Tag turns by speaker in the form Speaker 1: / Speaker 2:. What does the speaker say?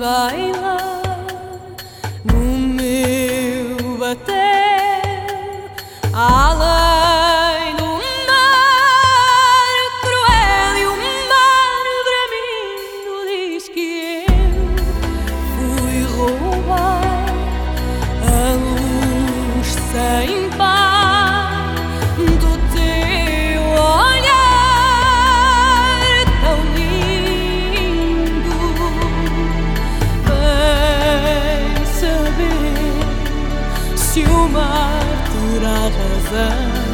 Speaker 1: Baila no meu bater. Alas. other